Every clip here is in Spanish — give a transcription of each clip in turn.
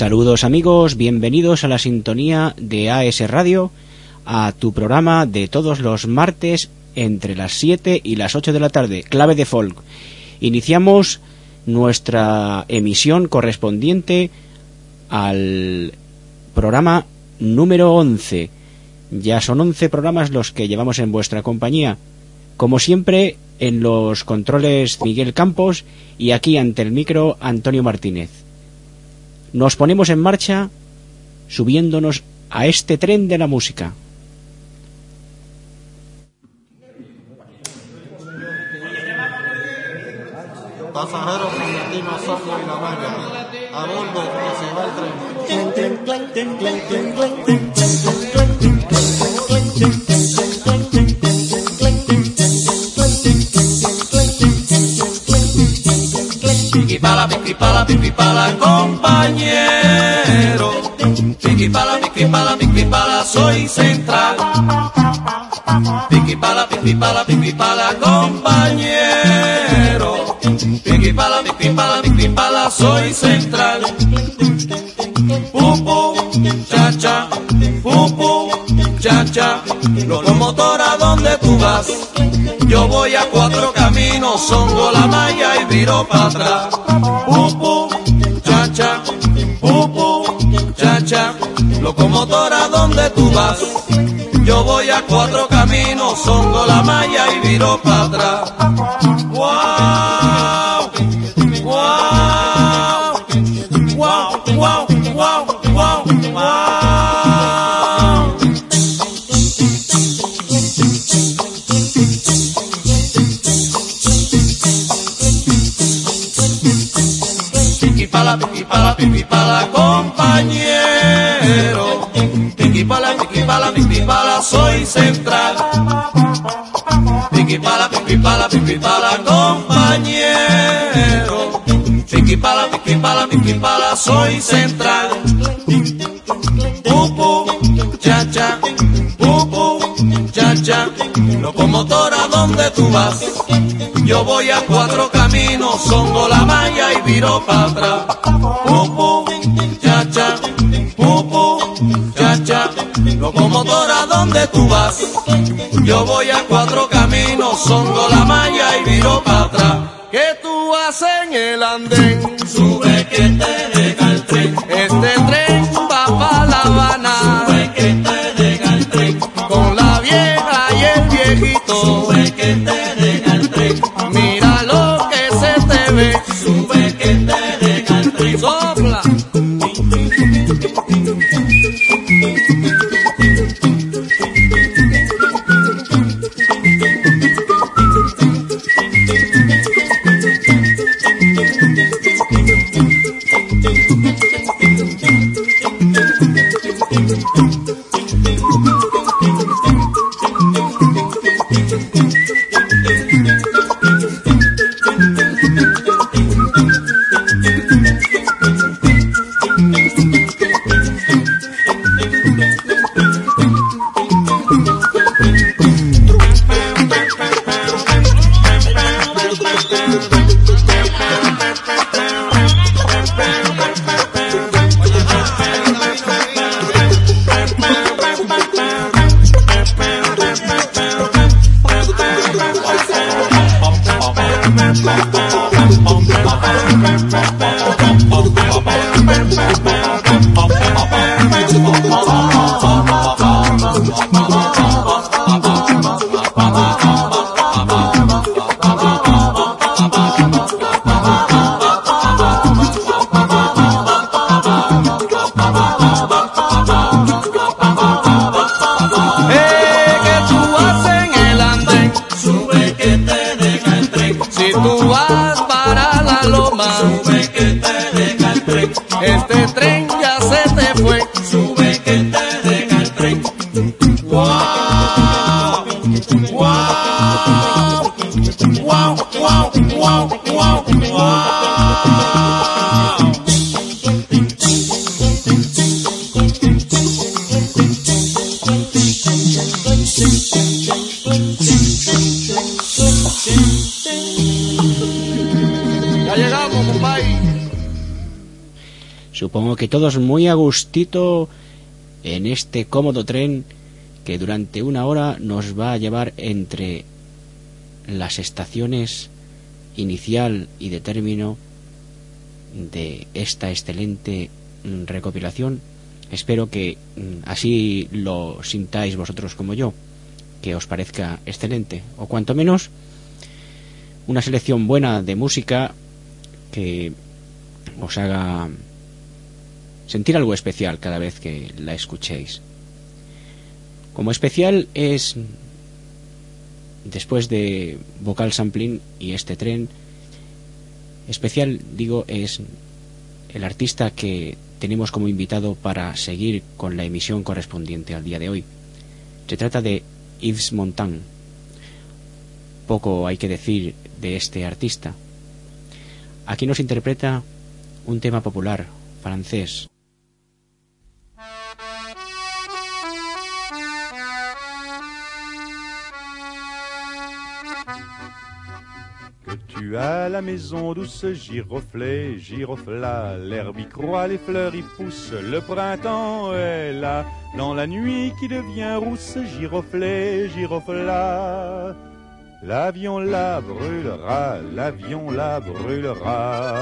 Saludos amigos, bienvenidos a la sintonía de AS Radio, a tu programa de todos los martes entre las 7 y las 8 de la tarde, clave de folk. Iniciamos nuestra emisión correspondiente al programa número 11. Ya son 11 programas los que llevamos en vuestra compañía. Como siempre, en los controles Miguel Campos y aquí ante el micro Antonio Martínez. Nos ponemos en marcha subiéndonos a este tren de la música. Pasajeros con destino Soco y La Manga. A bordo que se va Piqui pala, piqui pala, piqui pala, compañero. Piqui pala, piqui pala, piqui pala, soy central. Piqui pala, piqui pala, piqui pala, compañero. Piqui pala, piqui pala, piqui pala, soy central. Pupu, cha cha, pupu, cha cha. Locomotora, ¿dónde tú vas? Yo voy a cuatro caminos, songo la malla y viro para atrás. Pupu, cha cha, pupu, cha cha. Locomotora, ¿dónde tú vas? Yo voy a cuatro caminos, songo la malla y viro para atrás. ¡Wow! Pala, piqui pala, piqui pala, compañero. Piqui pala, piqui pala, piqui pala, soy central. Piqui pala, piqui pala, piqui pala, compañero. Piqui pala, piqui pala, piqui pala, soy central. Pupu, cha cha, pupu, cha cha. Locomotora, ¿dónde tú vas? Yo voy a cuatro caminos, songo la malla y viro para atrás. Pupu, cha cha, pupu, cha cha. Locomotora, ¿dónde tú vas? Yo voy a cuatro caminos, songo la malla y viro para atrás. ¿Qué tú haces en el andén? Sube que te todos muy a gustito en este cómodo tren que durante una hora nos va a llevar entre las estaciones inicial y de término de esta excelente recopilación. Espero que mm, así lo sintáis vosotros como yo, que os parezca excelente, o cuanto menos una selección buena de música que os haga sentir algo especial cada vez que la escuchéis. Como especial es, después de vocal sampling y este tren, especial digo es el artista que tenemos como invitado para seguir con la emisión correspondiente al día de hoy. Se trata de Yves Montand. Poco hay que decir de este artista. Aquí nos interpreta un tema popular francés as la maison douce, giroflée, girofla, l'herbe y croît, les fleurs y poussent, le printemps est là, dans la nuit qui devient rousse, giroflée, girofla. L'avion la brûlera, l'avion la brûlera.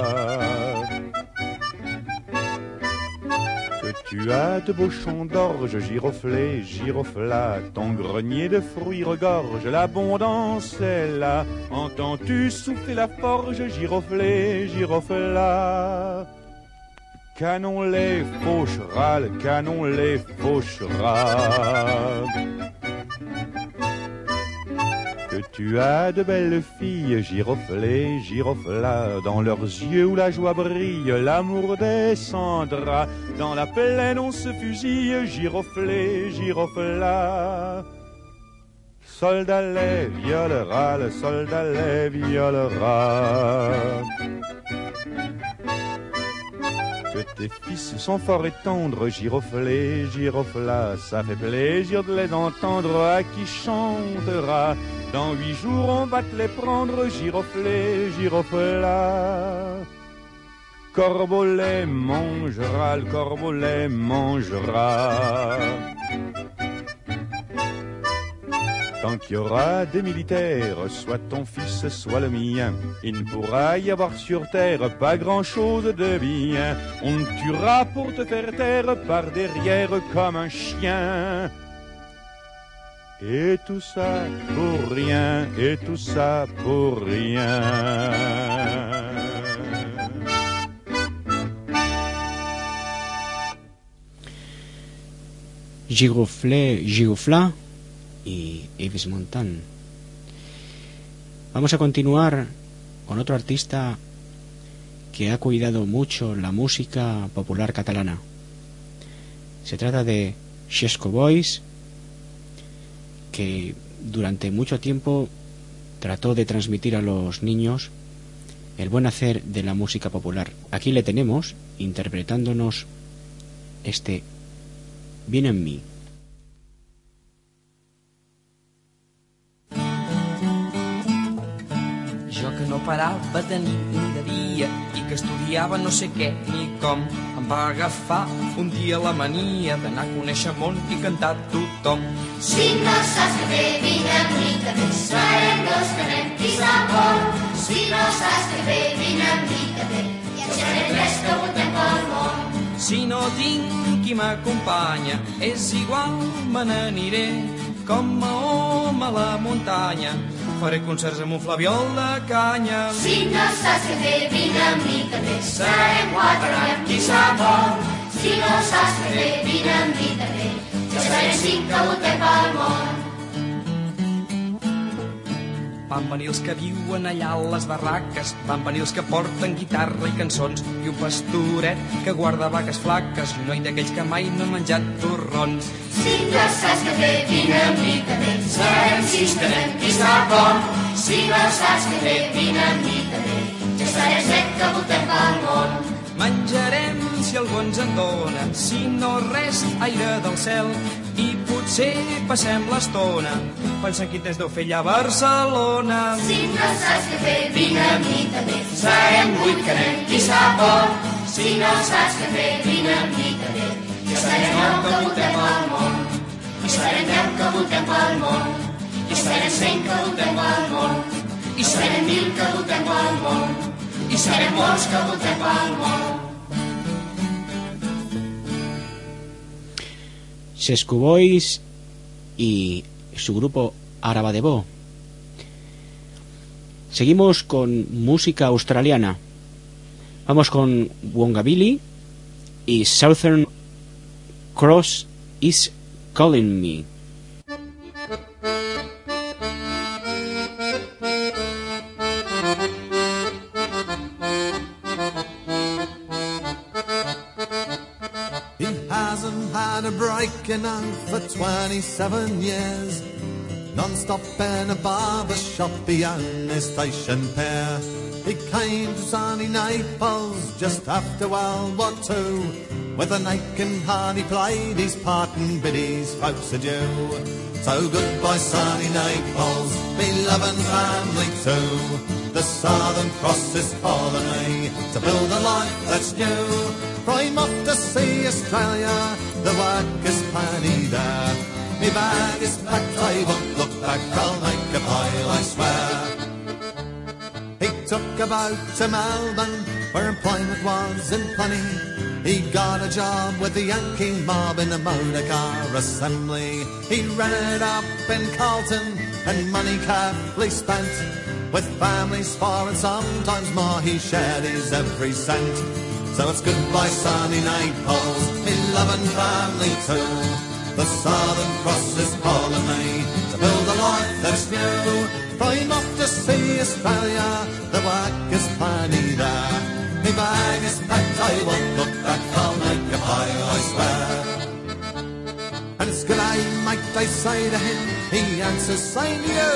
Tu as de beaux champs d'orge, giroflé, girofla, ton grenier de fruits regorge, l'abondance est là. Entends-tu souffler la forge, giroflé, girofla Canon les fauchera, le canon les fauchera. Tu as de belles filles, giroflées, girofla, dans leurs yeux où la joie brille, l'amour descendra. Dans la plaine on se fusille, giroflé, girofla. Soldat les violera, le soldat les violera tes fils sont forts et tendres, giroflés, girofla, ça fait plaisir de les entendre, à qui chantera. Dans huit jours on va te les prendre, giroflés, girofla. Corbeau les mangera, le corbeau les mangera. Tant qu'il y aura des militaires, soit ton fils, soit le mien, il ne pourra y avoir sur terre pas grand-chose de bien. On tuera pour te faire taire par derrière comme un chien. Et tout ça pour rien, et tout ça pour rien. Giroflé, girofla, y Yves. Vamos a continuar con otro artista que ha cuidado mucho la música popular catalana. Se trata de Xesco Boys, que durante mucho tiempo trató de transmitir a los niños el buen hacer de la música popular. Aquí le tenemos interpretándonos este Bien en mí. Parava de nit ni de dia i que estudiava no sé què ni com. Em va agafar un dia la mania d'anar a conèixer món i cantar tothom. Si no saps que amb mi, que bé farem dos que anem qui sap on. Si no saps que amb mi, que bé ja serem res que votem pel món. Si no tinc qui m'acompanya, és igual, me n'aniré com a home a la muntanya faré concerts amb un flabiol de canya. Si no saps què fer, vine amb mi també. Serem quatre amb qui sap. Si no saps què fer, vine amb mi també. Jo serem cinc que votem pel món. Van venir els que viuen allà a les barraques, van venir els que porten guitarra i cançons, i un pastoret que guarda vaques flaques, i un noi d'aquells que mai no han menjat torrons. Si no saps què fer, vine amb mi també. Serem sis que anem qui sap on. Si no saps què fer, vine amb mi també. Ja serem set que votem pel món. Menjarem si algú ens en dona, si no res, aire del cel, i potser passem l'estona pensant quin temps deu fer allà a Barcelona. Si no saps què fer, vine amb mi també. Serem vuit que anem qui sap on. Si no saps què fer, vine amb mi té. I estarem nou que voltem pel món. I serem deu que voltem pel món. I serem cent que voltem pel món. I serem mil que voltem pel món. I serem molts que voltem pel món. Sescu Boys y su grupo Araba de Bo. Seguimos con música australiana. Vamos con Wongabilly y Southern Cross is Calling Me. A break in for 27 years. Non-stop in a barber shop beyond his station pair. He came to sunny Naples just after World War Two. With a naked heart he played his part and bid his folks adieu. So goodbye sunny Naples, beloved family too. The Southern Cross is calling me to build a life that's new. I'm off to see Australia, the bag is packed, I won't look back, I'll make a pile, I swear. He took a boat to Melbourne, where employment was in plenty. He got a job with the Yankee mob in a motor car assembly. He rented up in Carlton, and money carefully spent. With families far and sometimes more, he shared his every cent. So it's goodbye sunny Naples, me loving family too. The Southern Cross is calling me to build a life that's new. I'm off to see Australia, the work is plenty there. Me bag is packed, I won't look back, I'll make a pile, I swear. And it's good I might I say to him, he answers, same to you.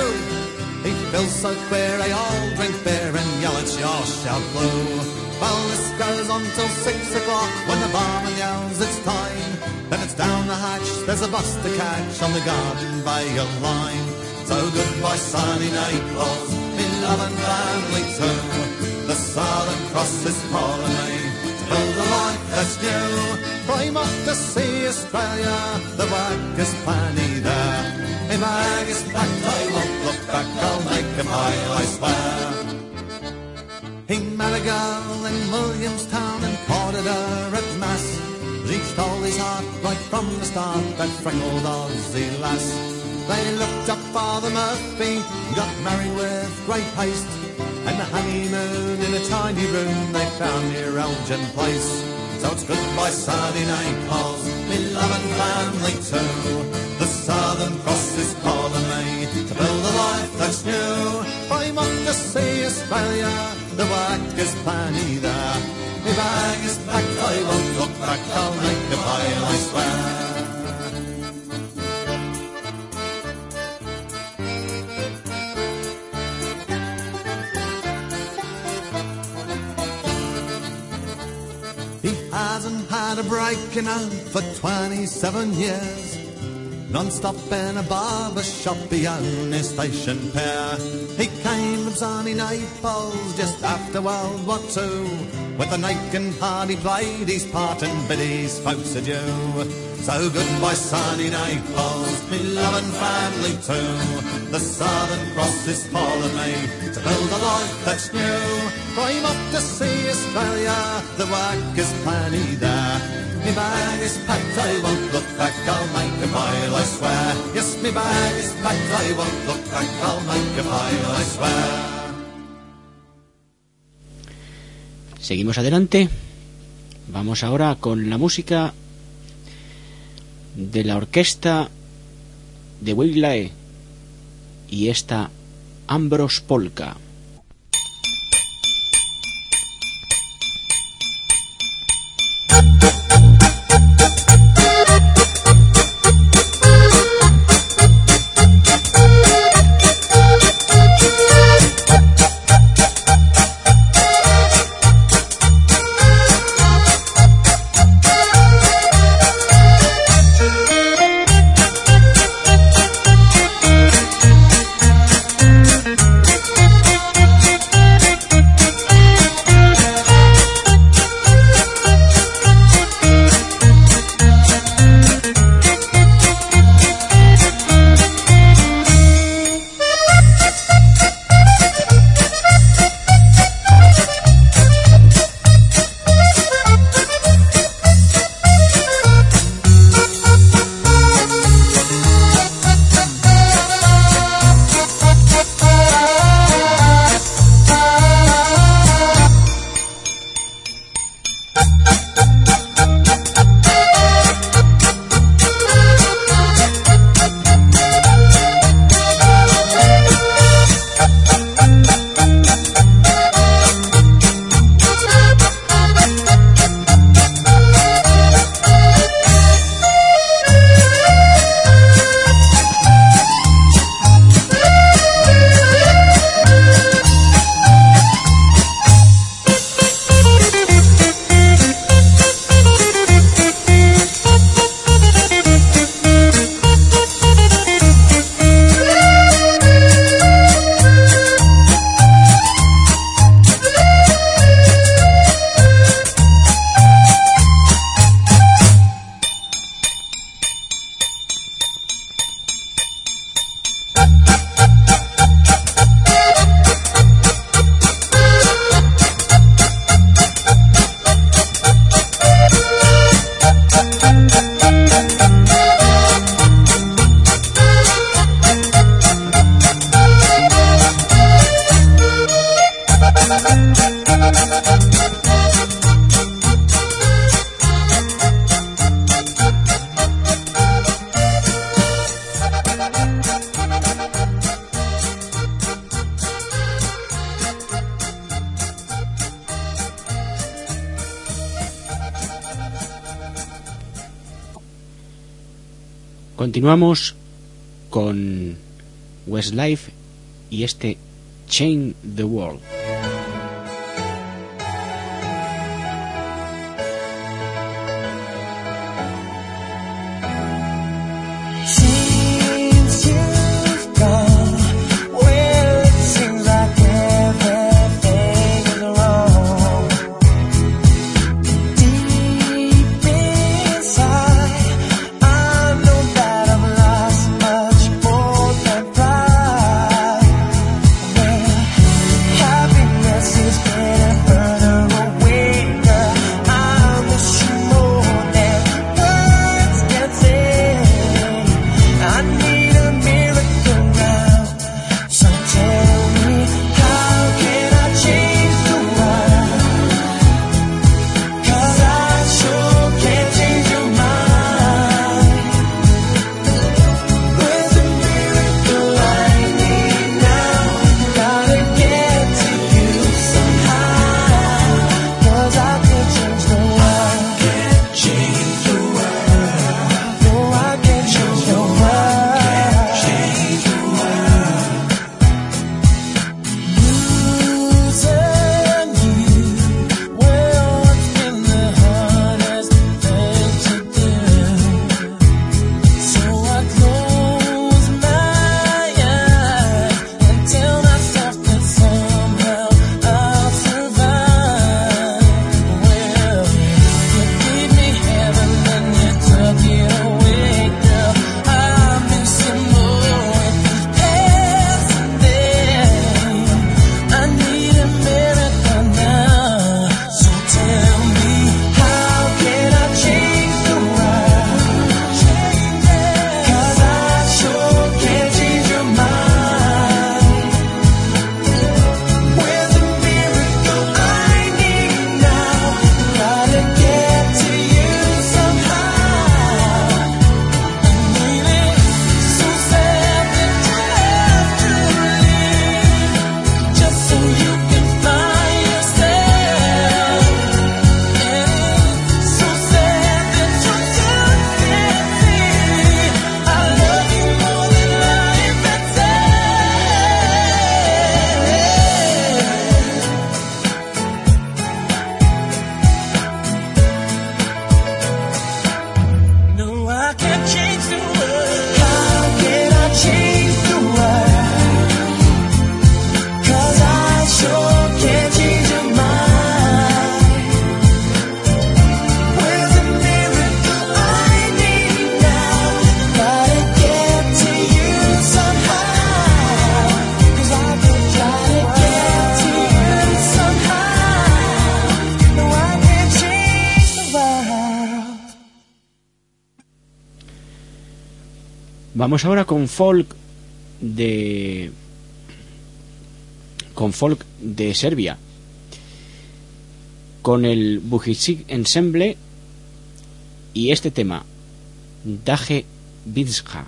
He feels so queer, I all drink beer and yell at your shout blue. This goes on till six o'clock when the barman yells it's time. Then it's down the hatch, there's a bus to catch on the Garden by Bay line. So goodbye sunny Naples, in love and family too. The Southern Cross is calling to build a life that's new. I'm off to see Australia, the work is plenty there. My bag is packed, I won't look back, I'll make a mile, I swear. He met a in Williamstown and courted her at Mass. He stole his heart right from the start, that freckled Aussie lass. They looked up Father Murphy, got married with great haste. And the honeymoon in a tiny room they found near Elgin Place. So it's goodbye sunny Naples, me love and family too. The Southern Cross is calling me to build a life that's new. I'm off to see Australia, the work is plenty there. My bag is packed, I won't look back, I'll make a pile, I swear. He hasn't had a break, you know, for 27 years. Non-stop in a barber shop beyond his station pair. He came from sunny Naples just after World War Two. With a naked heart he played his part and bid his folks adieu. So goodbye sunny Naples, me love and family too. The Southern Cross is calling me eh, to build a life that's new. I'm off to see Australia, the work is plenty there. Me bag is packed, I won't look back, I'll make a mile, I swear. Yes, me bag is packed, I won't look back, I'll make a mile, I swear. Seguimos adelante. Vamos ahora con la música de la orquesta de Wiglae y esta Ambros Polka. Continuamos con Westlife y este Change the World. Vamos ahora con folk de con folk de Serbia. Con el Bujicic Ensemble y este tema Daje Vinska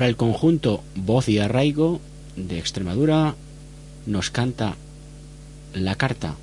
Ahora el conjunto Voz y Arraigo de Extremadura nos canta la carta.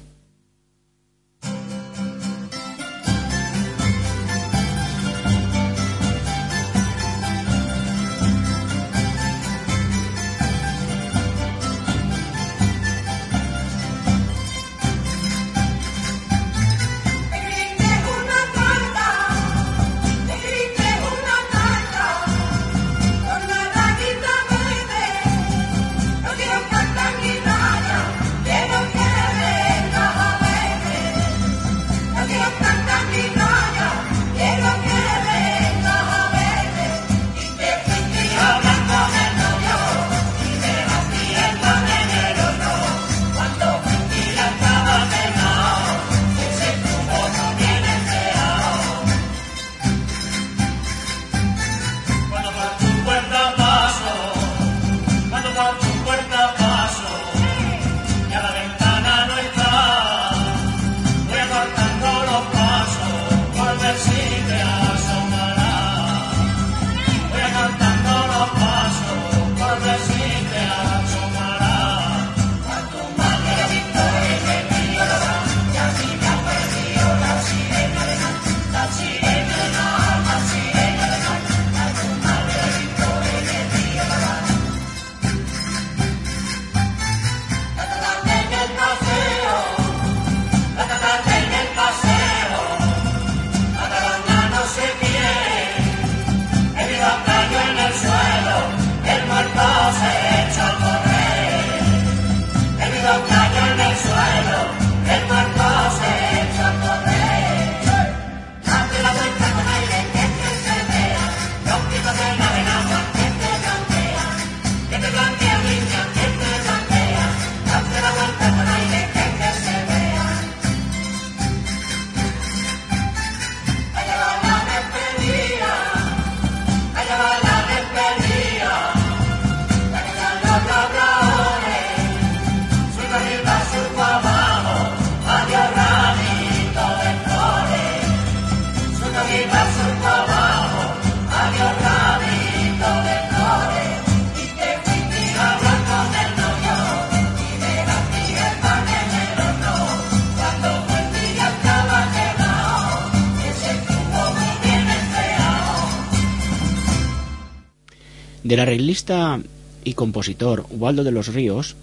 El arreglista y compositor Waldo de los Ríos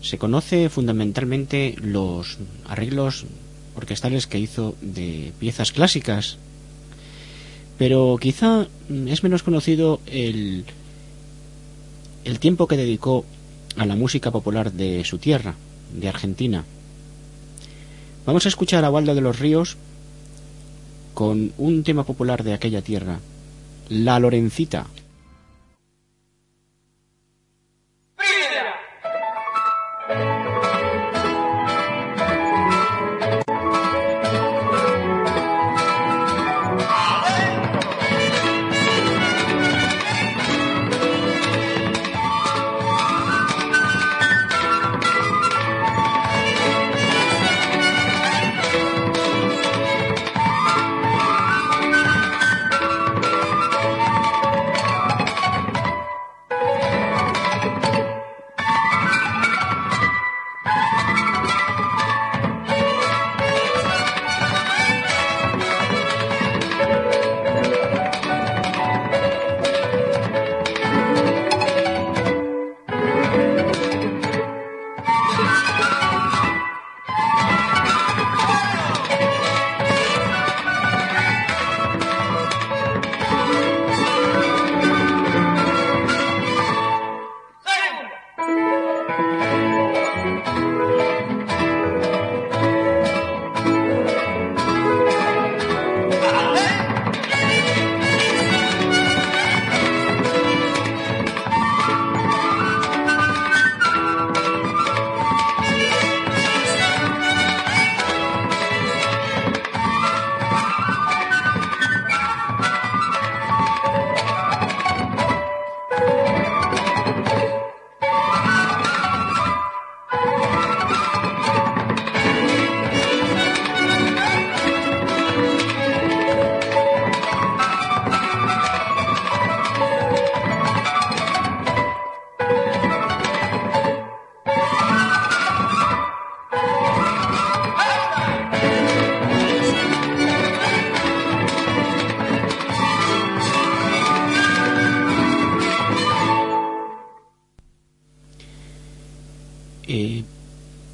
se conoce fundamentalmente los arreglos orquestales que hizo de piezas clásicas, pero quizá es menos conocido el, el tiempo que dedicó a la música popular de su tierra, de Argentina. Vamos a escuchar a Waldo de los Ríos con un tema popular de aquella tierra, La Lorencita.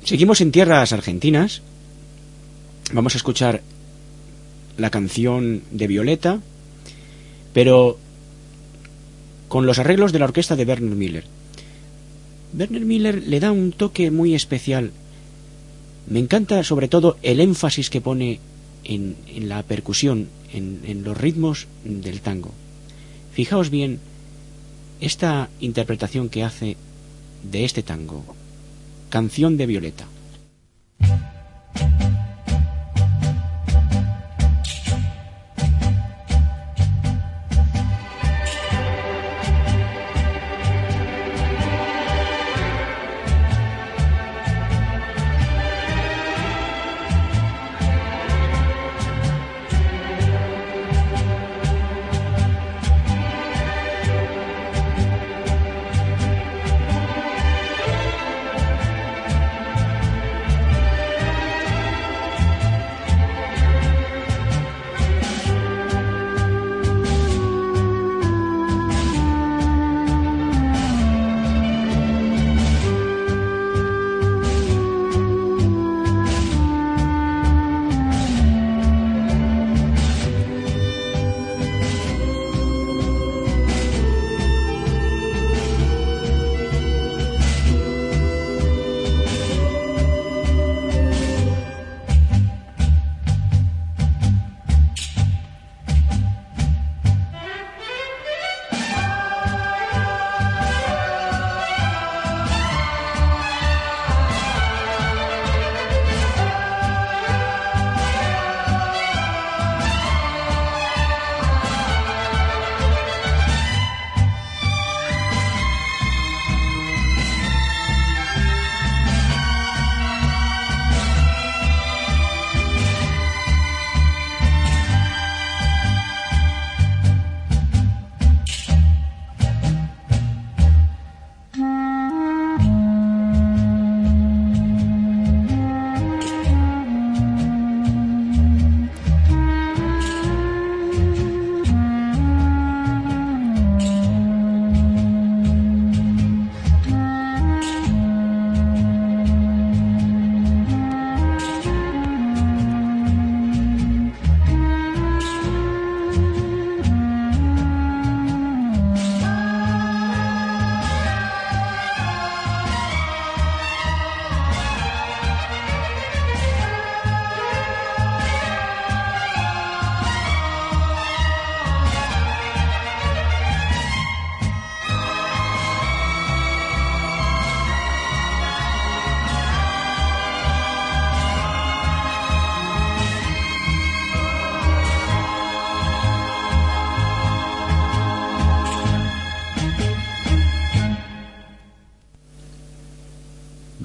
Seguimos en tierras argentinas. Vamos a escuchar la canción de Violeta, pero con los arreglos de la orquesta de Werner Miller. Werner Miller le da un toque muy especial. Me encanta sobre todo el énfasis que pone en, la percusión, en los ritmos del tango. Fijaos bien esta interpretación que hace de este tango, Canción de Violeta.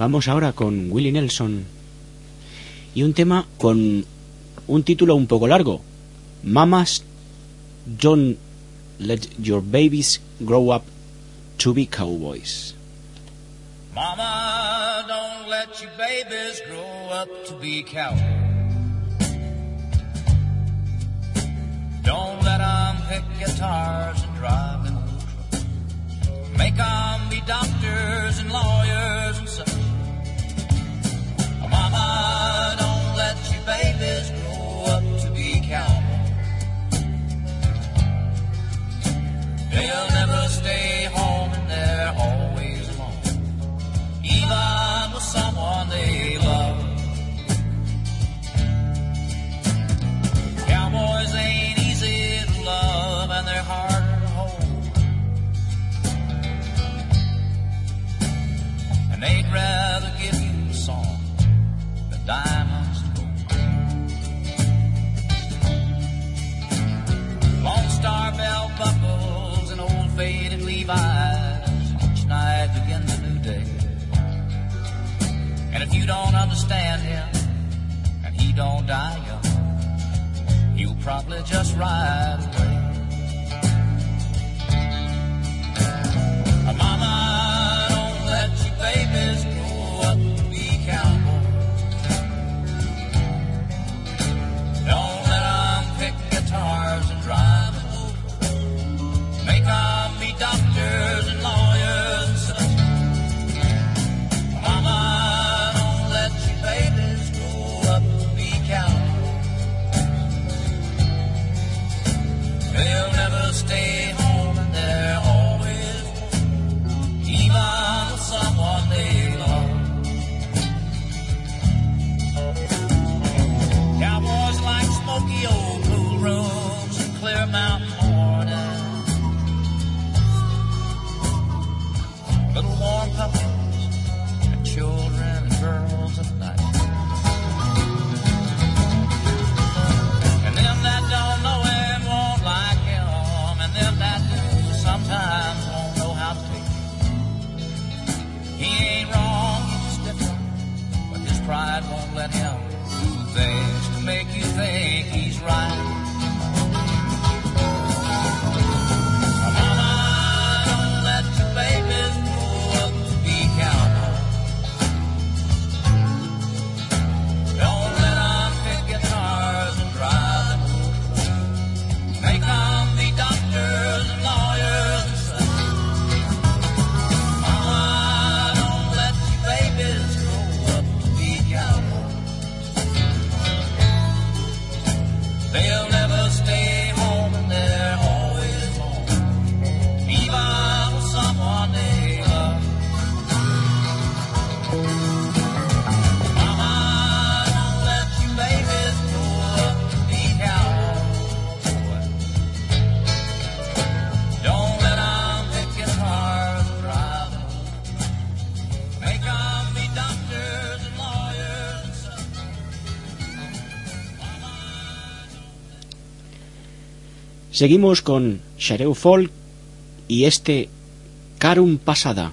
Vamos ahora con Willie Nelson y un tema con un título un poco largo. Mamas don't let your babies grow up to be cowboys. Mama, don't let your babies grow up to be cowboys. Don't let 'em pick guitars and drive them trucks. Make 'em be doctors and lawyers They'll never stay home and they're always alone, even with someone they love. Cowboys ain't easy to love and they're harder to hold. And they'd rather give you a song than diamonds And if you don't understand him, and he don't die young, he'll probably just ride away. Seguimos con Shareu Folk y este Carum Pasada.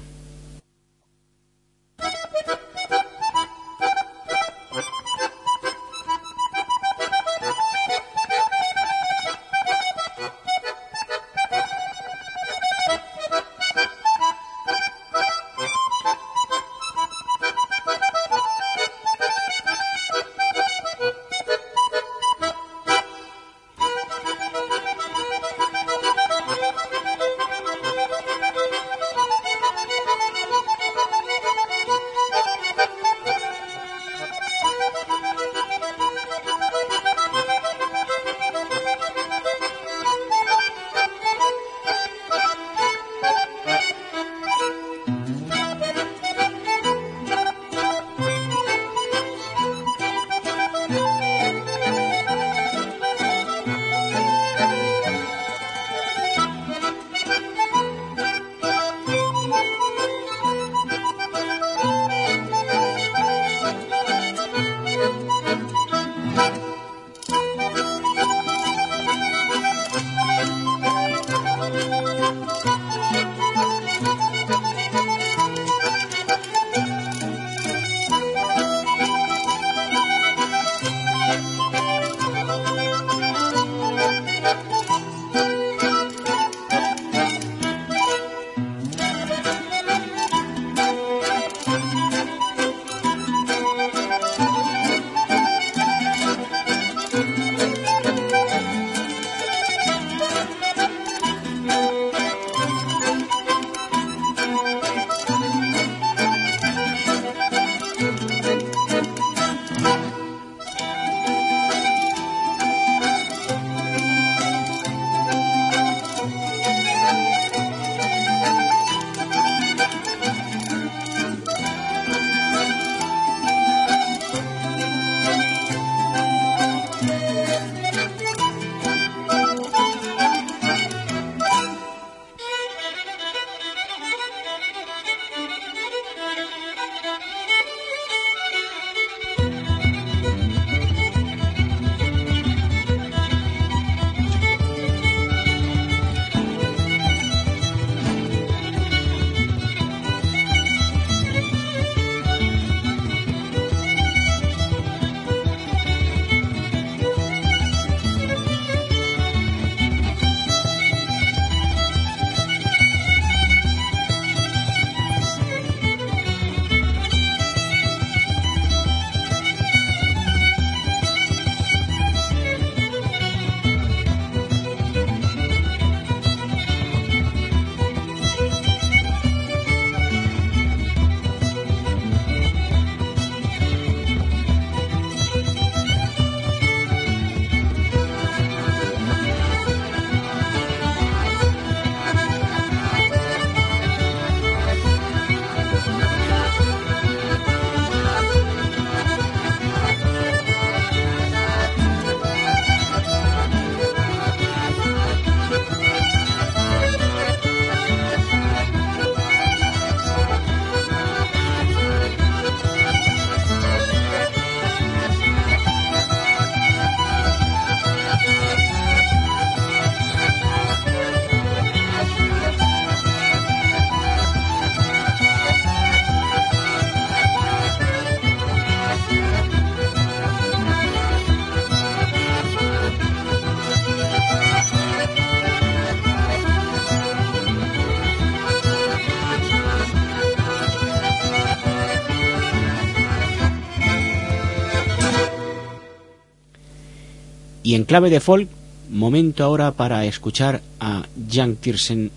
Y en clave de folk, momento ahora para escuchar a Jan Tiersen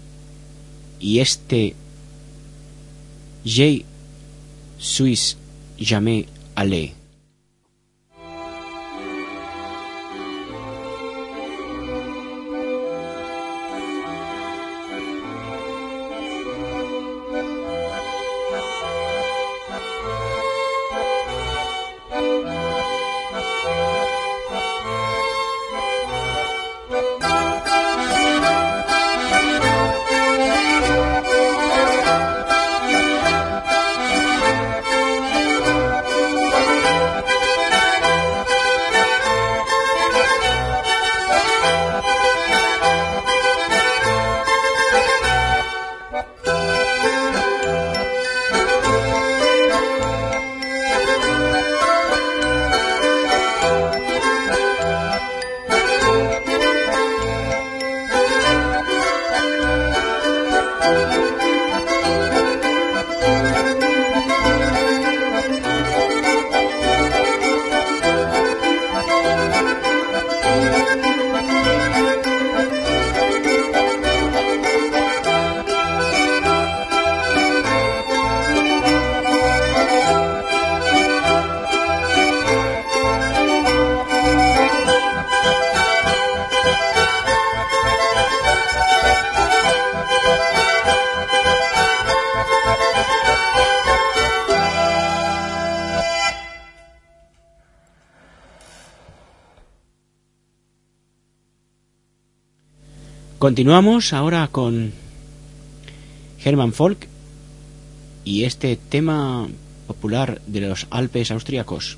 y este J. Suisse Jamais Allé. Continuamos ahora con Hermann Folk y este tema popular de los Alpes austríacos.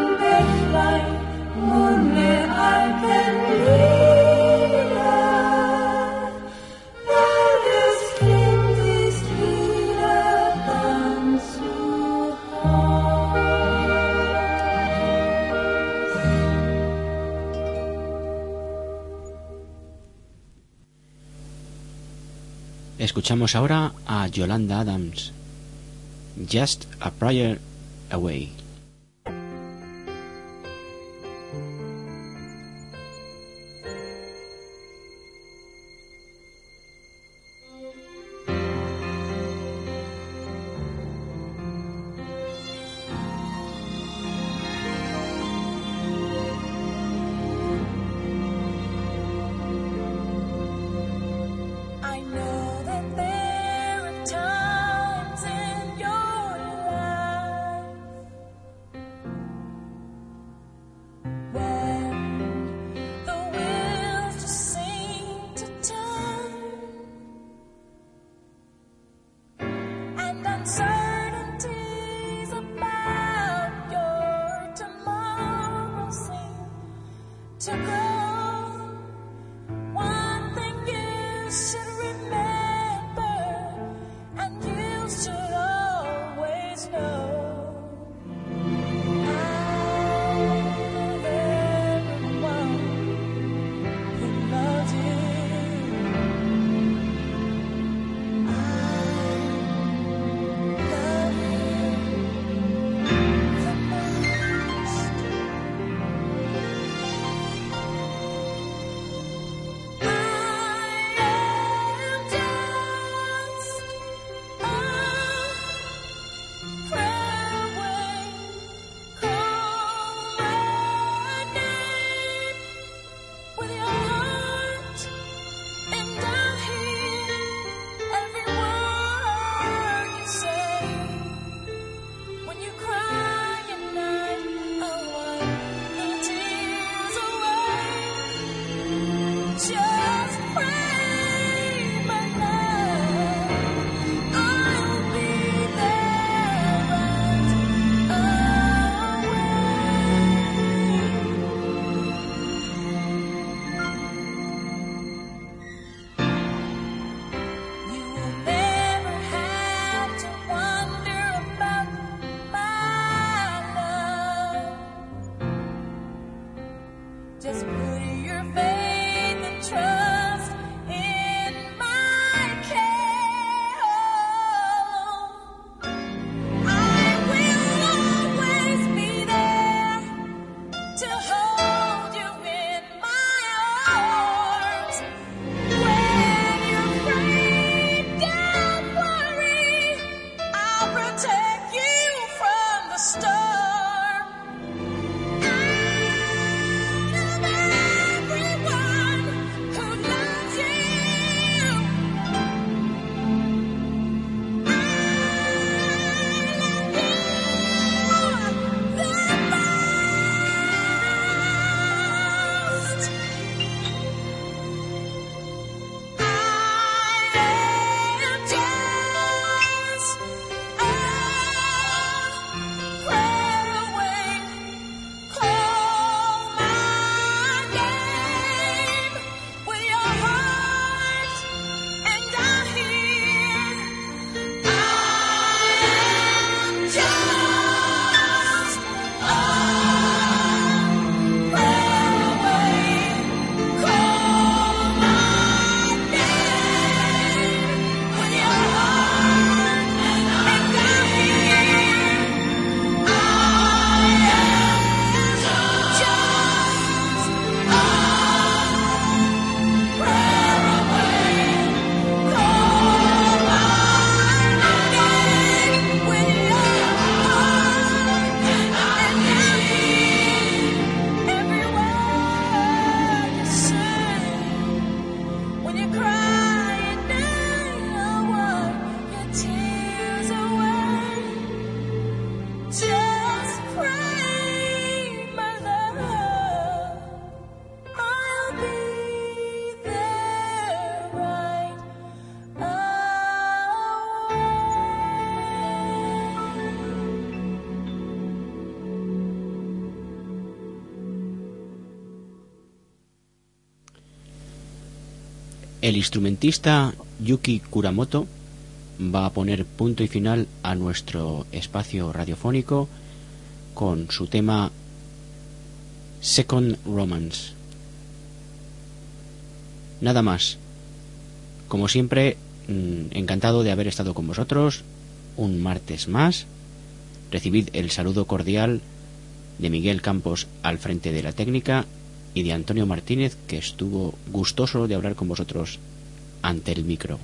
Escuchamos ahora a Yolanda Adams, Just a Prayer Away. instrumentista Yuki Kuramoto va a poner punto y final a nuestro espacio radiofónico con su tema Second Romance. Nada más. Como siempre, mm, encantado de haber estado con vosotros un martes más. Recibid el saludo cordial de Miguel Campos al frente de la técnica y de Antonio Martínez que estuvo gustoso de hablar con vosotros ante el micro.